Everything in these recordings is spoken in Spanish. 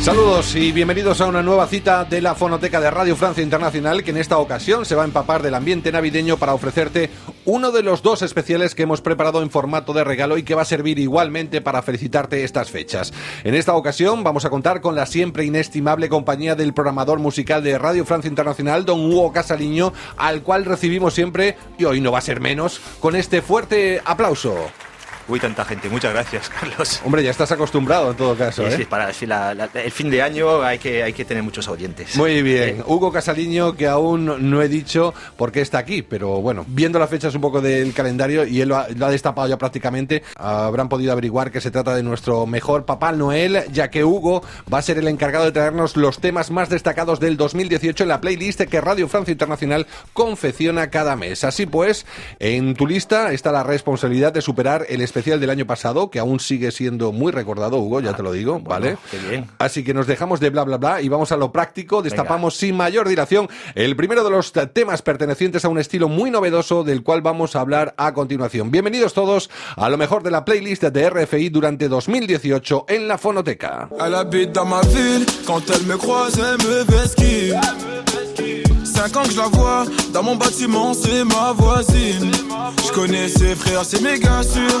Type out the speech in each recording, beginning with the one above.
Saludos y bienvenidos a una nueva cita de la Fonoteca de Radio Francia Internacional que en esta ocasión se va a empapar del ambiente navideño para ofrecerte uno de los dos especiales que hemos preparado en formato de regalo y que va a servir igualmente para felicitarte estas fechas. En esta ocasión vamos a contar con la siempre inestimable compañía del programador musical de Radio Francia Internacional, don Hugo Casaliño, al cual recibimos siempre, y hoy no va a ser menos, con este fuerte aplauso. Uy, tanta gente. Muchas gracias, Carlos. Hombre, ya estás acostumbrado en todo caso, Sí, ¿eh? sí, para sí, la- la- el fin de año hay que, hay que tener muchos oyentes. Muy bien, Hugo Casaliño, que aún no he dicho por qué está aquí, pero bueno, viendo las fechas un poco del calendario y él lo ha, lo ha destapado ya prácticamente, habrán podido averiguar que se trata de nuestro mejor Papá Noel, ya que Hugo va a ser el encargado de traernos los temas más destacados del 2018 en la playlist que Radio Francia Internacional confecciona cada mes. Así pues, en tu lista está la responsabilidad de superar el especial del año pasado, que aún sigue siendo muy recordado, Hugo, ya te lo digo, ¿vale? qué bien. Así que nos dejamos de bla bla bla y vamos a lo práctico. Destapamos sin mayor dilación el primero de los temas pertenecientes a un estilo muy novedoso del cual vamos a hablar a continuación. Bienvenidos todos a lo mejor de la playlist de RFI durante 2018 en la fonoteca. Elle habite dans ma ville, quand elle me croise, elle me vesquille. Cinq ans que je la vois, dans mon bâtiment, c'est ma voisine. Je connais ses frères, c'est méga sûr,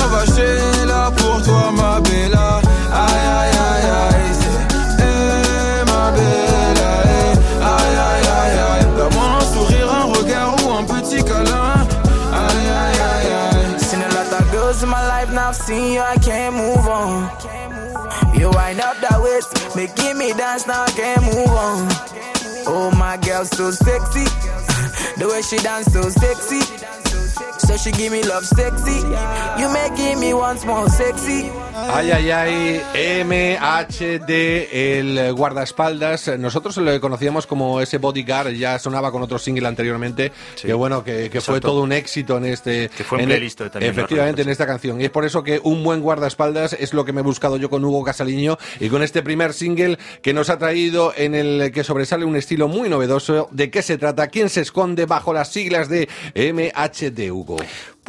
Cœur va chez là pour toi, ma bella. Aïe, aïe, aïe, aïe. c'est, Hey, ma bella, hey. aïe, aïe, aïe, aïe. Donne-moi un sourire, un regard ou un petit câlin. Aïe, aïe, aïe, aïe. Seen a lot of girls in my life, now I've seen you, I can't move on. You wind up that waist, making me dance, now I can't move on. Oh, my girl, so sexy. The way she dance, so sexy. So she give me love sexy. You making me once more sexy. Ay, ay, ay, MHD, el guardaespaldas. Nosotros lo conocíamos como ese bodyguard, ya sonaba con otro single anteriormente, Sí. que bueno, que, que fue todo un éxito en este... Que fue en playlist también, Efectivamente, en esta canción. Y es por eso que un buen guardaespaldas es lo que me he buscado yo con Hugo Casaliño y con este primer single que nos ha traído en el que sobresale un estilo muy novedoso. ¿De qué se trata? ¿Quién se esconde bajo las siglas de MHD, Hugo?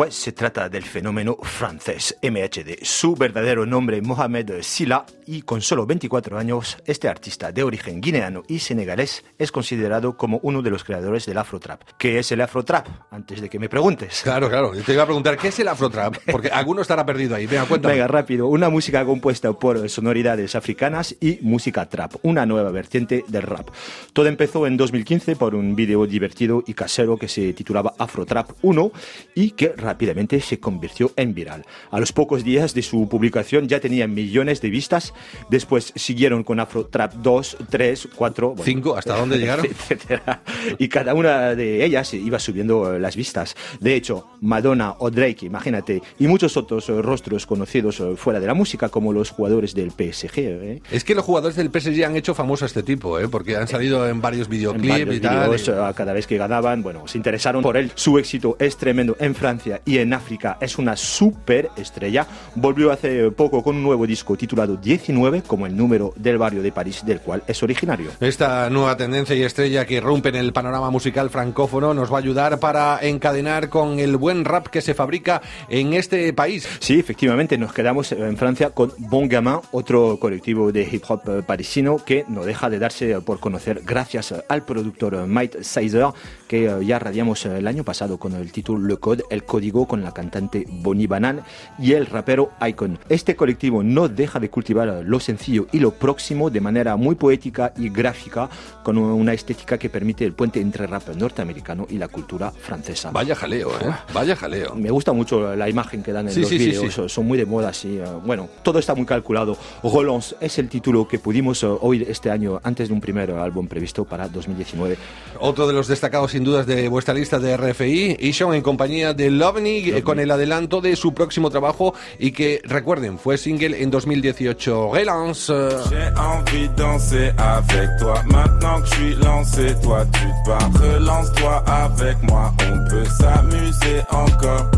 Pues se trata del fenómeno francés MHD. Su verdadero nombre Mohamed Silla y con solo 24 años, este artista de origen guineano y senegalés es considerado como uno de los creadores del Afrotrap. ¿Qué es el Afrotrap? Antes de que me preguntes. Claro, claro. Yo te iba a preguntar, ¿qué es el Afrotrap? Porque alguno estará perdido ahí. Venga, cuéntame. Venga, rápido. Una música compuesta por sonoridades africanas y música trap, una nueva vertiente del rap. Todo empezó en 2015 por un vídeo divertido y casero que se titulaba Afrotrap 1 y que rápidamente se convirtió en viral. A los pocos días de su publicación ya tenía millones de vistas. Después siguieron con Afrotrap 2, 3, 4, bueno, Cinco, ¿hasta dónde llegaron? etcétera. Y cada una de ellas iba subiendo eh, las vistas. De hecho, Madonna o Drake, imagínate, y muchos otros eh, rostros conocidos eh, fuera de la música, como los jugadores del PSG. ¿eh? Es que los jugadores del PSG han hecho famoso a este tipo, ¿eh? porque han salido en varios En videoclips varios y tal. y- eh, cada vez que ganaban, bueno, se interesaron por él. Su éxito es tremendo en Francia y en África. Es una super estrella. Volvió hace poco con un nuevo disco titulado 19, como el número del barrio de París del cual es originario. Esta nueva tendencia y estrella que irrumpe en el panorama musical francófono nos va a ayudar para encadenar con el buen rap que se fabrica en este país. Sí, efectivamente, nos quedamos en Francia con Bon Gamin, otro colectivo de hip hop eh, parisino que no deja de darse por conocer gracias al productor Mike Sizer, que eh, ya radiamos eh, el año pasado con el título Le Code, el código con la cantante Bonnie Banan y el rapero Icon. Este colectivo no deja de cultivar lo sencillo y lo próximo de manera muy poética y gráfica con una estética que permite el puente entre rap norteamericano y la cultura francesa. Vaya jaleo, ¿eh? Vaya jaleo. Me gusta mucho la imagen que dan en los vídeos, son muy de moda, sí. Eh, bueno, todo está muy calculado. Relance es el título que pudimos eh, oír este año antes de un primer álbum previsto para 2019. Otro de los destacados sin dudas de vuestra lista de RFI, Ishon en compañía de Lovni, eh, con el adelanto de su próximo trabajo y que recuerden, fue single en 2018. Relance. J'ai envie de danser avec toi. Maintenant que je suis lancé, toi tu te bats. Relance-toi avec moi, on peut s'amuser encore.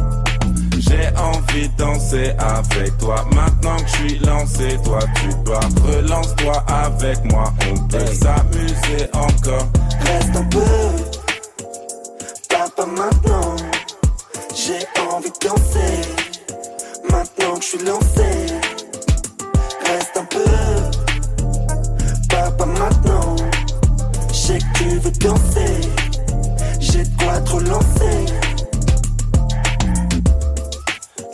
J'ai envie de danser avec toi. Maintenant que je suis lancé, toi tu dois. Relance-toi avec moi, on peut s'amuser encore. Reste un peu, pas maintenant. J'ai envie de danser. Maintenant que je suis lancé, reste un peu, pas maintenant. Je que tu veux danser. J'ai de quoi te relancer.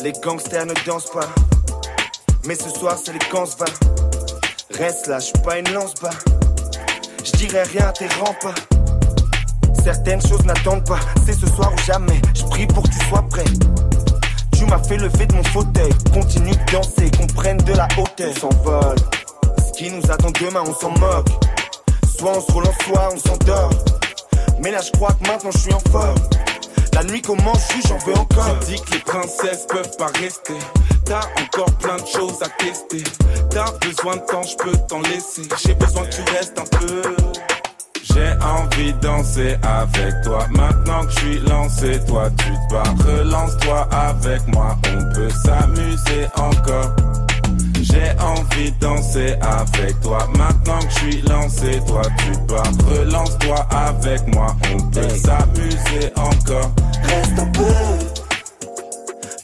Les gangsters ne dansent pas. Mais ce soir, c'est les camps va. Reste là, j'suis pas une lance-bas. J'dirai rien, t'es pas. Certaines choses n'attendent pas. C'est ce soir ou jamais. J'prie pour que tu sois prêt. Tu m'as fait lever de mon fauteuil. Continue de danser, qu'on prenne de la hauteur. On s'envole. Ce qui nous attend demain, on s'en moque. Soit on se relance, soit on s'endort. Mais là, je crois que maintenant je suis en forme. La nuit commence, j'en veux encore. Tu dis que les princesses peuvent pas rester. T'as encore plein de choses à tester. T'as besoin de temps, je peux t'en laisser. J'ai besoin que tu restes un peu. J'ai envie de danser avec toi. Maintenant que je suis lancé, toi tu te bats. Relance-toi avec moi, on peut s'amuser encore. J'ai envie de danser avec toi. Maintenant que je suis lancé, toi tu dois. Relance-toi avec moi, on peut s'amuser encore. Reste un peu,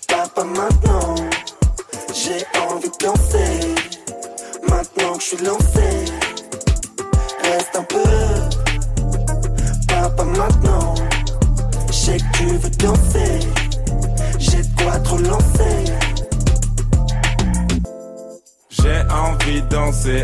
papa maintenant. J'ai envie de danser. Maintenant que je suis lancé, reste un peu, maintenant. Je sais que tu veux danser. J'ai de quoi te relancer.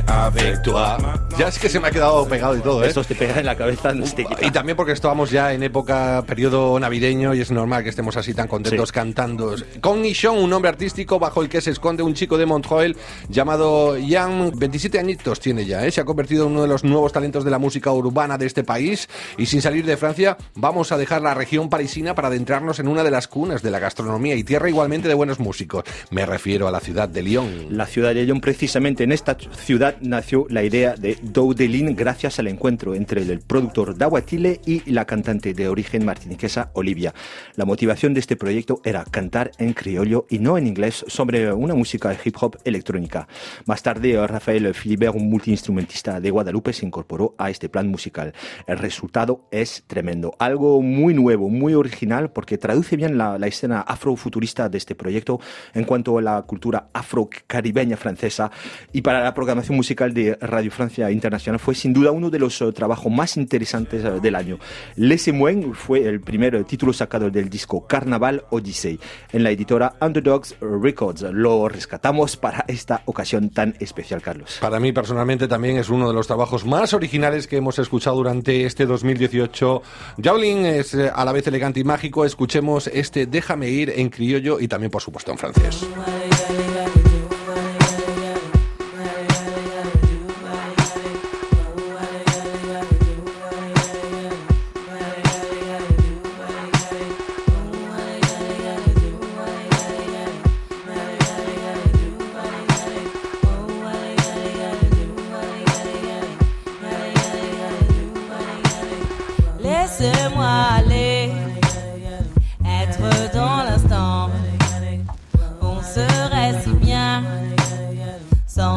Avec toi. Ya es que se me ha quedado pegado y todo, ¿eh? Esto te pega en la cabeza, no te Y también porque estábamos ya en época, periodo navideño, y es normal que estemos así tan contentos cantando. Con Nishon, un nombre artístico bajo el que se esconde un chico de Montreuil llamado Jan, 27 añitos tiene ya, ¿eh? Se ha convertido en uno de los nuevos talentos de la música urbana de este país. Y sin salir de Francia, vamos a dejar la región parisina para adentrarnos en una de las cunas de la gastronomía y tierra igualmente de buenos músicos. Me refiero a la ciudad de Lyon. La ciudad de Lyon, precisamente en esta ciudad nació la idea de Doudelin gracias al encuentro entre el productor Daguatile y la cantante de origen martiniquesa Olivia. La motivación de este proyecto era cantar en criollo y no en inglés sobre una música de hip hop electrónica. Más tarde, Rafael Philibert, un multiinstrumentista de Guadalupe, se incorporó a este plan musical. El resultado es tremendo, algo muy nuevo, muy original, porque traduce bien la, la escena afrofuturista de este proyecto en cuanto a la cultura afro-caribeña francesa y para la programación musical de Radio Francia Internacional fue sin duda uno de los uh, trabajos más interesantes uh, del año. Les Mouen fue el primer uh, título sacado del disco Carnaval Odyssey en la editora Underdogs Records. Lo rescatamos para esta ocasión tan especial, Carlos. Para mí personalmente también es uno de los trabajos más originales que hemos escuchado durante este 2018. Javelin es eh, a la vez elegante y mágico. Escuchemos este Déjame ir en criollo y también por supuesto en francés.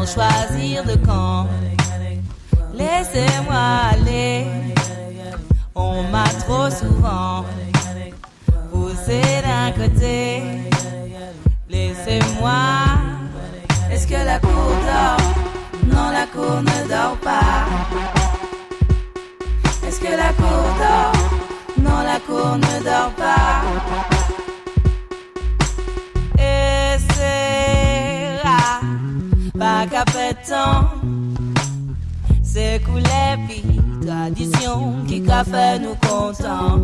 Choisir de camp. Laissez-moi aller, on m'a trop souvent poussé d'un côté. Laissez-moi, est-ce que la cour dort Non, la cour ne dort pas. Est-ce que la cour dort Non, la cour ne dort pas. C'est quoi qui fait tant, c'est couler, tradition qui crafait nous content.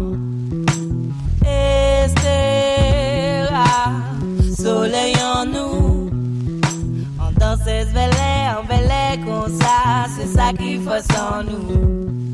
Et c'est la soleil en nous. En danser, s'éveler, en véler, comme ça, c'est ça qui fait sans nous.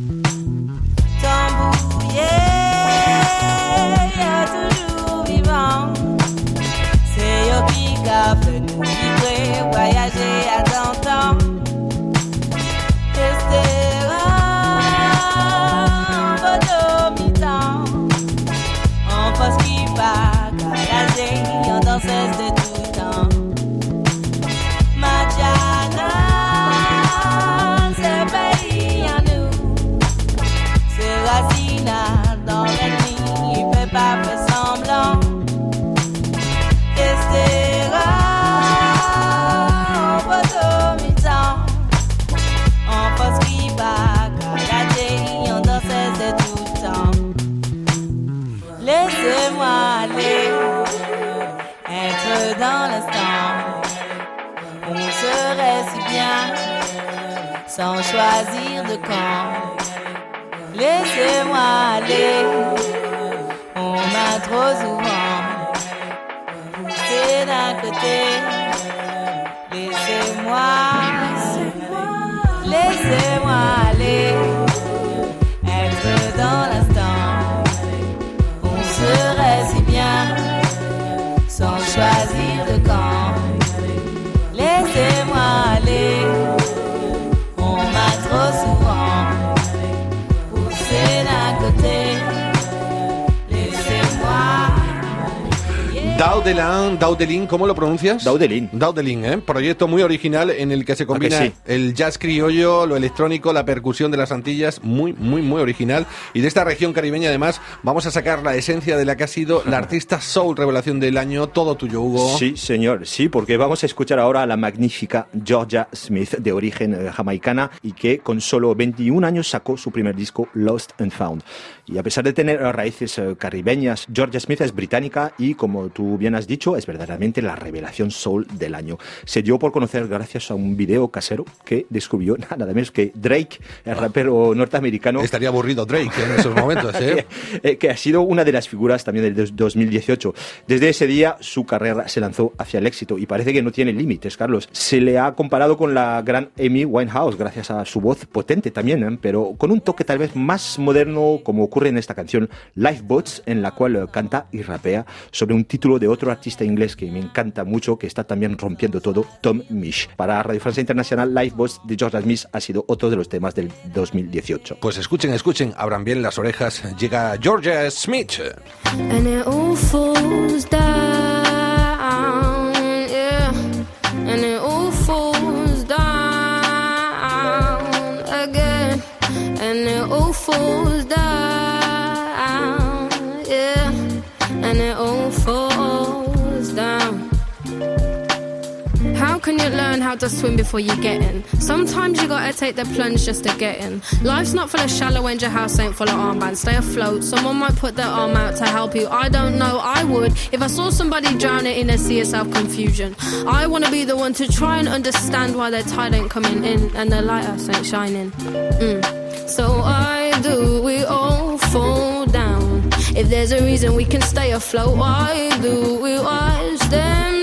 Sans choisir de camp. Laissez-moi aller, on m'a trop souvent. C'est d'un côté, down Daudelin, Daudelin, ¿cómo lo pronuncias? Daudelin. Daudelin, ¿eh? Proyecto muy original en el que se combina sí? el jazz criollo, lo electrónico, la percusión de las Antillas, muy, muy, muy original. Y de esta región caribeña, además, vamos a sacar la esencia de la que ha sido la artista soul revelación del año. Todo tuyo, Hugo. Sí, señor, sí, porque vamos a escuchar ahora a la magnífica Georgia Smith, de origen eh, jamaicana, y que con solo 21 años sacó su primer disco, Lost and Found. Y a pesar de tener raíces eh, caribeñas, Georgia Smith es británica y, como tú bien has dicho, es verdaderamente la revelación soul del año. Se dio por conocer gracias a un video casero que descubrió nada menos que Drake, el rapero norteamericano. Estaría aburrido Drake en esos momentos, ¿eh? eh, que ha sido una de las figuras también del dos- 2018. Desde ese día su carrera se lanzó hacia el éxito y parece que no tiene límites, Carlos. Se le ha comparado con la gran Amy Winehouse gracias a su voz potente también, ¿eh? pero con un toque tal vez más moderno como ocurre en esta canción Lifeboats, en la cual canta y rapea sobre un título de otro artista inglés que me encanta mucho, que está también rompiendo todo, Tom Misch. Para Radio Francia Internacional, Lifeboats de George Smith ha sido otro de los temas del 2018. Pues escuchen, escuchen, abran bien las orejas. Llega Georgia Smith. And it all falls down, to swim before you get in? Sometimes you gotta take the plunge just to get in. Life's not full of shallow and your house ain't full of armbands. Stay afloat. Someone might put their arm out to help you. I don't know, I would. If I saw somebody drowning in a sea of self confusion, I wanna be the one to try and understand why their tide ain't coming in and their lighthouse ain't shining. Mm. So I do we all fall down? If there's a reason we can stay afloat, why do we watch them?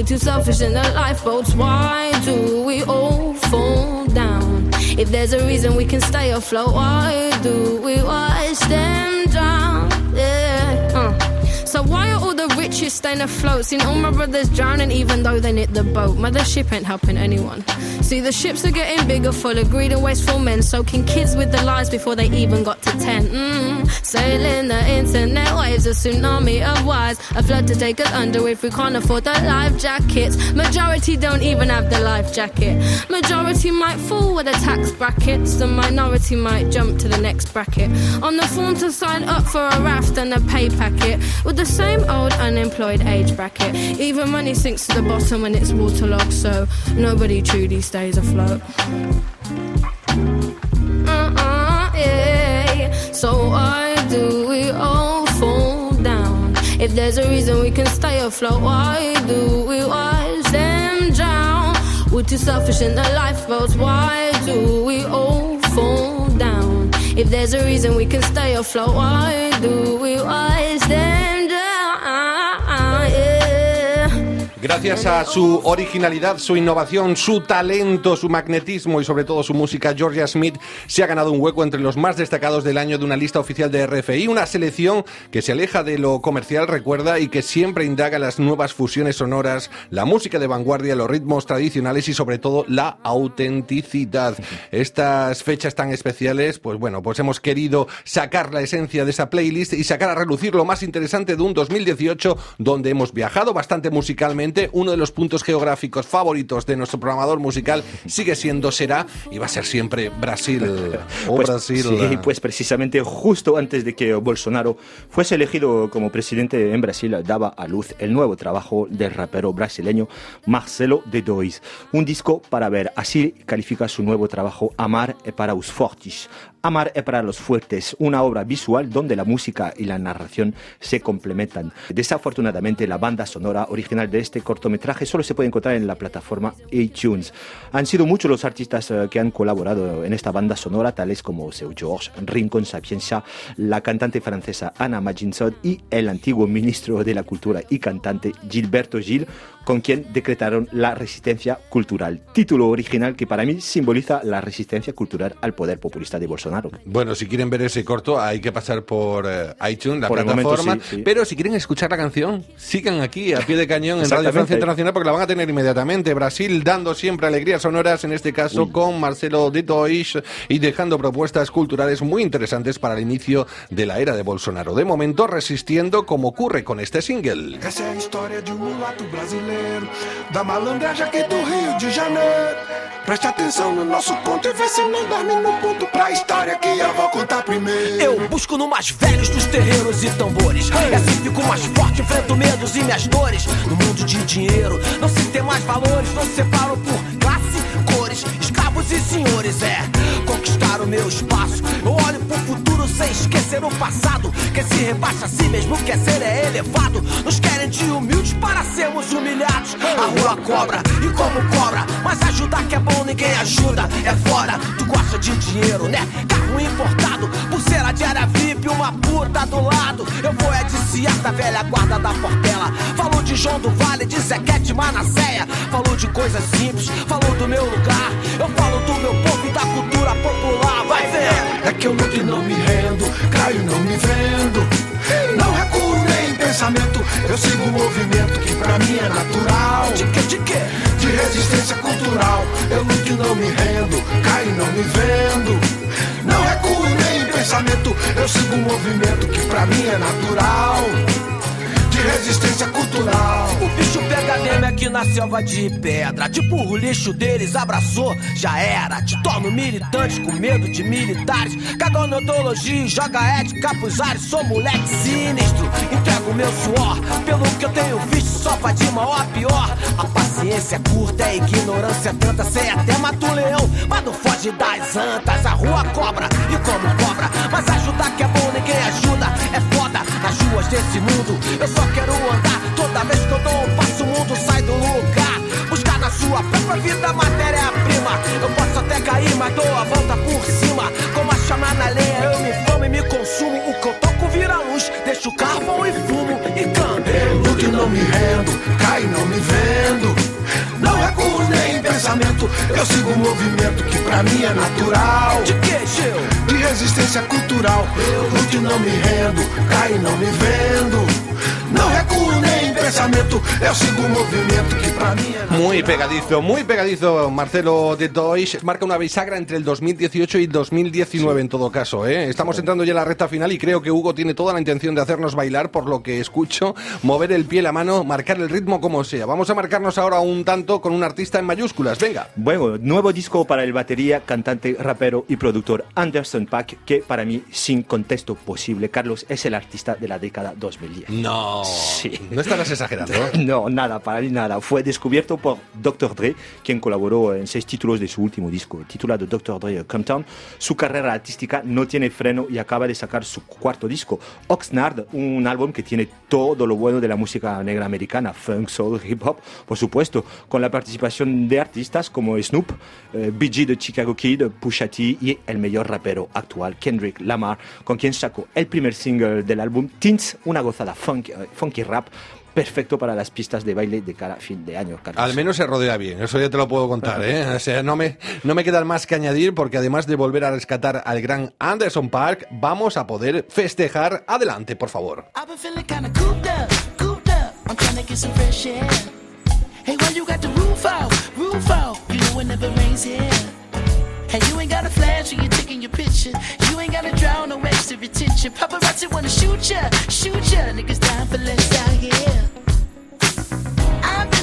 We're too selfish in the lifeboats. Why do we all fall down? If there's a reason we can stay afloat, why do we watch them drown? Yeah. Uh. So why are all the richest staying afloat? Seen all my brothers drowning even though they knit the boat. Mothership ain't helping anyone. See the ships are getting bigger, full of greed and wasteful men, soaking kids with the lies before they even got to ten. Mm. Sailing the internet waves, a tsunami of wires, a flood to take us under if we can't afford the life jackets. Majority don't even have the life jacket. Majority might fall with the tax brackets. The minority might jump to the next bracket. On the form to sign up for a raft and a pay packet with the same old unemployed age bracket. Even money sinks to the bottom when it's waterlogged, so nobody truly stays afloat. Uh-uh. So why do we all fall down? If there's a reason we can stay afloat, why do we watch them drown? We're too selfish in the lifeboats. Why do we all fall down? If there's a reason we can stay afloat, why do we always stand Gracias a su originalidad, su innovación, su talento, su magnetismo y sobre todo su música, Georgia Smith se ha ganado un hueco entre los más destacados del año de una lista oficial de RFI, una selección que se aleja de lo comercial, recuerda, y que siempre indaga las nuevas fusiones sonoras, la música de vanguardia, los ritmos tradicionales y sobre todo la autenticidad. Estas fechas tan especiales, pues bueno, pues hemos querido sacar la esencia de esa playlist y sacar a relucir lo más interesante de un 2018 donde hemos viajado bastante musicalmente uno de los puntos geográficos favoritos de nuestro programador musical sigue siendo, será y va a ser siempre Brasil. O Pues, Brasil. sí, pues precisamente justo antes de que Bolsonaro fuese elegido como presidente en Brasil, daba a luz el nuevo trabajo del rapero brasileño Marcelo D2. Un disco para ver, así califica su nuevo trabajo Amar para os fortes. Amar é para los fuertes, una obra visual donde la música y la narración se complementan. Desafortunadamente, la banda sonora original de este cortometraje solo se puede encontrar en la plataforma iTunes. Han sido muchos los artistas eh, que han colaborado en esta banda sonora, tales como Seu George, Rincon Sapienza, la cantante francesa Anna Majinson y el antiguo ministro de la Cultura y cantante Gilberto Gil, con quien decretaron la resistencia cultural. Título original que para mí simboliza la resistencia cultural al poder populista de Bolsonaro. Bueno, si quieren ver ese corto, hay que pasar por eh, iTunes, la Por el momento, plataforma. sí, sí. Pero si quieren escuchar la canción, sigan aquí a pie de cañón en Radio. Francia Internacional porque la van a tener inmediatamente. Brasil dando siempre alegrías sonoras, en este caso con Marcelo de Tois y dejando propuestas culturales muy interesantes para el inicio de la era de Bolsonaro. De momento, resistiendo como ocurre con este single. Essa é a história de um mulato brasileiro, da malandragem aqui do Rio de Janeiro. Preste atenção no nosso ponto e vê se não dorme no ponto pra história que eu vou contar primeiro. Eu busco no mais velhos dos terreiros e tambores. E assim fico mais forte, enfrento medos e minhas dores. No mundo de dinheiro, não se tem mais valores, não se separam por classe, cores, escravos e senhores. É conquistar o meu espaço. Eu olho pro futuro sem esquecer o passado. Quem se rebaixa a si mesmo quer ser é elevado. Nos querem de humildes para sermos humilhados. A rua cobra e como cobra, mas ajudar que é bom ninguém ajuda. É fora, tu gosta de dinheiro, né? Carro importado, pulseira de área VIP, uma puta do lado. Eu vou é de Ciata, velha guarda da Portela. Falou de João do Vale, de Zequete, Manasseia. Falou de coisas simples, falou do meu lugar. Eu falo do meu povo e da cultura popular. Vai ver! É que eu luto não me rendo, caio e não me vendo. Não recuo nem em pensamento, eu sigo o movimento que pra mim é natural. De que, de que? De resistência cultural, eu luto e não me rendo, caio e não me vendo. Não recuo nem em pensamento, eu sigo o movimento que pra mim é natural. De resistência cultural. O bicho pega mesmo aqui na selva de pedra. Tipo, o lixo deles abraçou, já era. Te torno militante com medo de militares. Odontologia e joga ética pros ares. Sou moleque sinistro, entrego meu suor. Pelo que eu tenho visto, só vai de mal a pior. A paciência é curta, a ignorância é tanta. Sei até mata o leão, mas não foge das antas. A rua cobra e como cobra. Desse mundo. Eu só quero andar. Toda vez que eu dou um passo, o mundo sai do lugar. Buscar na sua própria vida matéria-prima. Eu posso até cair, mas dou a volta por cima. Como a chama na lenha, eu me famo e me consumo. O que eu toco vira luz. Deixo carvão e fumo e canto. Eu luto e não me rendo, caio e não me vendo. Eu sigo o movimento que pra mim é natural. De que, Gil? De resistência cultural, eu luto e não me rendo, caio e não me vendo. Muy pegadizo, muy pegadizo Marcelo de Tois. Marca una bisagra entre el 2018 y 2019 en todo caso. ¿eh? Estamos entrando ya en la recta final y creo que Hugo tiene toda la intención de hacernos bailar, por lo que escucho, mover el pie, la mano, marcar el ritmo como sea. Vamos a marcarnos ahora un tanto con un artista en mayúsculas. Venga. Bueno, nuevo disco para el batería, cantante, rapero y productor Anderson Paak, que para mí, sin contexto posible, Carlos, es el artista de la década 2010. No. Sí. No estarás exagerando. No, nada, para mí nada. Fue descubierto por Dr. Dre, quien colaboró en seis títulos de su último disco, titulado Dr. Dre Compton. Su carrera artística no tiene freno y acaba de sacar su cuarto disco, Oxnard, un álbum que tiene todo lo bueno de la música negra americana, funk, soul, hip hop, por supuesto, con la participación de artistas como Snoop, eh, BG de Chicago Kid, Pusha T y el mejor rapero actual, Kendrick Lamar, con quien sacó el primer single del álbum, Tints, una gozada eh, funky rap perfecto para las pistas de baile de cada fin de año. Carlos. Al menos se rodea bien, eso ya te lo puedo contar. ¿eh? O sea, no me, no me queda más que añadir porque además de volver a rescatar al gran Anderson Park, vamos a poder festejar. Adelante, por favor. I've been feeling kinda cooped up, cooped up. I'm trying to get some fresh air. Hey, why you got the roof out, roof out? You know it never rains here. Hey, you ain't got a flash when you're taking your picture. You ain't got to drown no extra attention. Paparazzi wanna shoot ya, shoot ya. Niggas dying for less out here. I've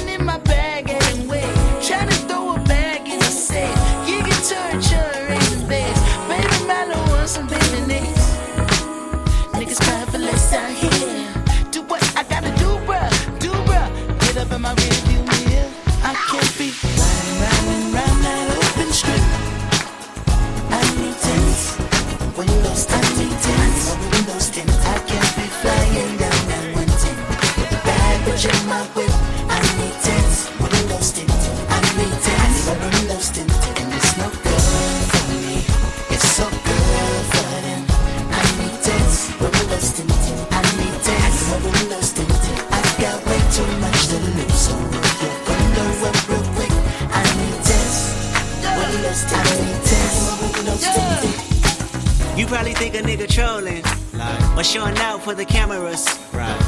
You probably think a nigga trolling. Or showing out for the cameras. Right.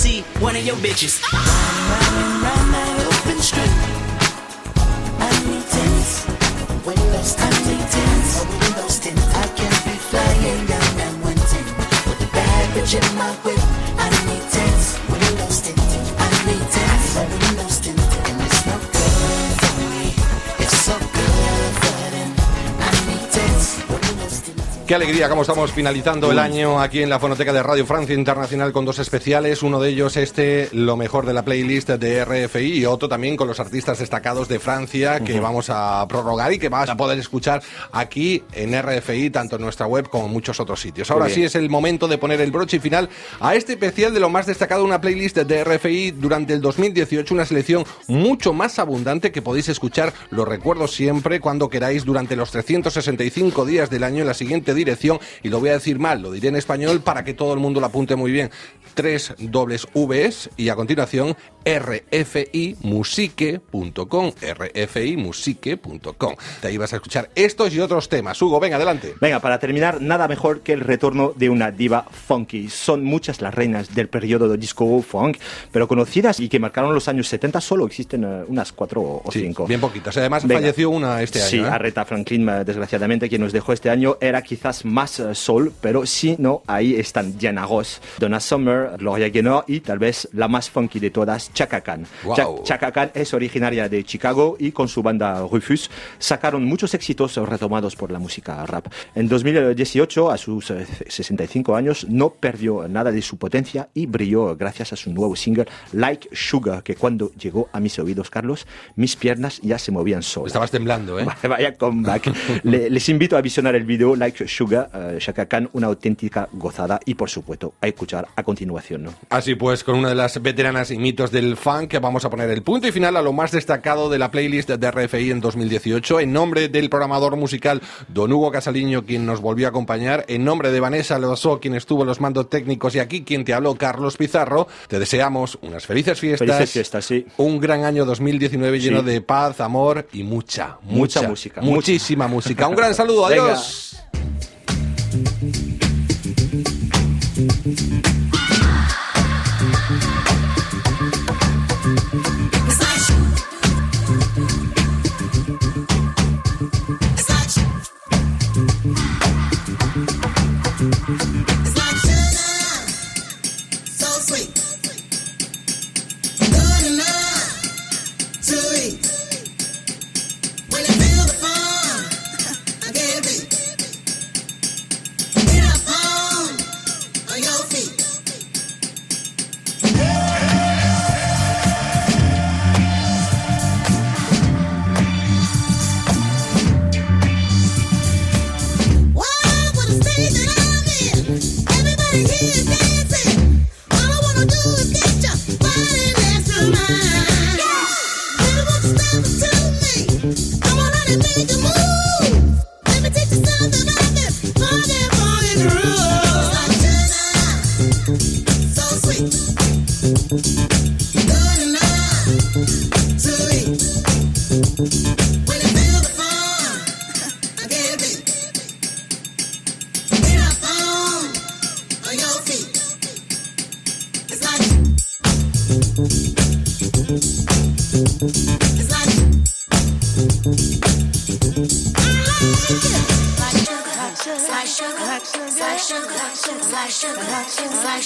one of your bitches. Riding round that open. Qué alegría, como estamos finalizando el año aquí en la Fonoteca de Radio Francia Internacional con dos especiales. Uno de ellos este, lo mejor de la playlist de RFI y otro también con los artistas destacados de Francia que vamos a prorrogar y que vas a poder escuchar aquí en RFI, tanto en nuestra web como en muchos otros sitios. Ahora sí es el momento de poner el broche final a este especial de lo más destacado, una playlist de RFI durante el 2018, una selección mucho más abundante que podéis escuchar, lo recuerdo siempre, cuando queráis, durante los 365 días del año en la siguiente dirección, y lo voy a decir mal, lo diré en español para que todo el mundo lo apunte muy bien, tres dobles Vs y a continuación rfimusique.com, rfimusique.com. De ahí vas a escuchar estos y otros temas. Hugo, venga, adelante. Venga, para terminar, nada mejor que el retorno de una diva funky. Son muchas las reinas del periodo de disco funk, pero conocidas y que marcaron los años 70 solo existen eh, unas cuatro o Sí, cinco. bien poquitas. Además, Venga. falleció una este año. Sí, ¿eh? Aretha Franklin, eh, desgraciadamente, quien nos dejó este año, era quizás más eh, soul, pero si no, ahí están Diana Ross, Donna Summer, Gloria Gaynor y tal vez la más funky de todas, Chaka Khan. Wow. Cha- Chaka Khan es originaria de Chicago y con su banda Rufus sacaron muchos éxitos retomados por la música rap. En 2018, a sus eh, 65 años, no perdió nada de su potencia y brilló gracias a su nuevo single Like Sugar, que cuando llegó a mis oídos, Carlos, mis piernas ya se movían solas. Estabas temblando, ¿eh? Vaya comeback. Le- les invito a visionar el video Like Sugar, eh, Shaka Khan, una auténtica gozada y por supuesto a escuchar a continuación. ¿no? Así pues, con una de las veteranas y mitos del funk, vamos a poner el punto y final a lo más destacado de la playlist de RFI en 2018. En nombre del programador musical Don Hugo Casaliño, quien nos volvió a acompañar, en nombre de Vanessa Loso, quien estuvo en los mandos técnicos, y aquí quien te habló, Carlos Pizarro, te deseamos unas felices fiestas. Felices fiestas, sí. Un gran año 2019 lleno de paz, amor y mucha, Mucha mucha, música, Muchísima música. Un gran saludo, adiós.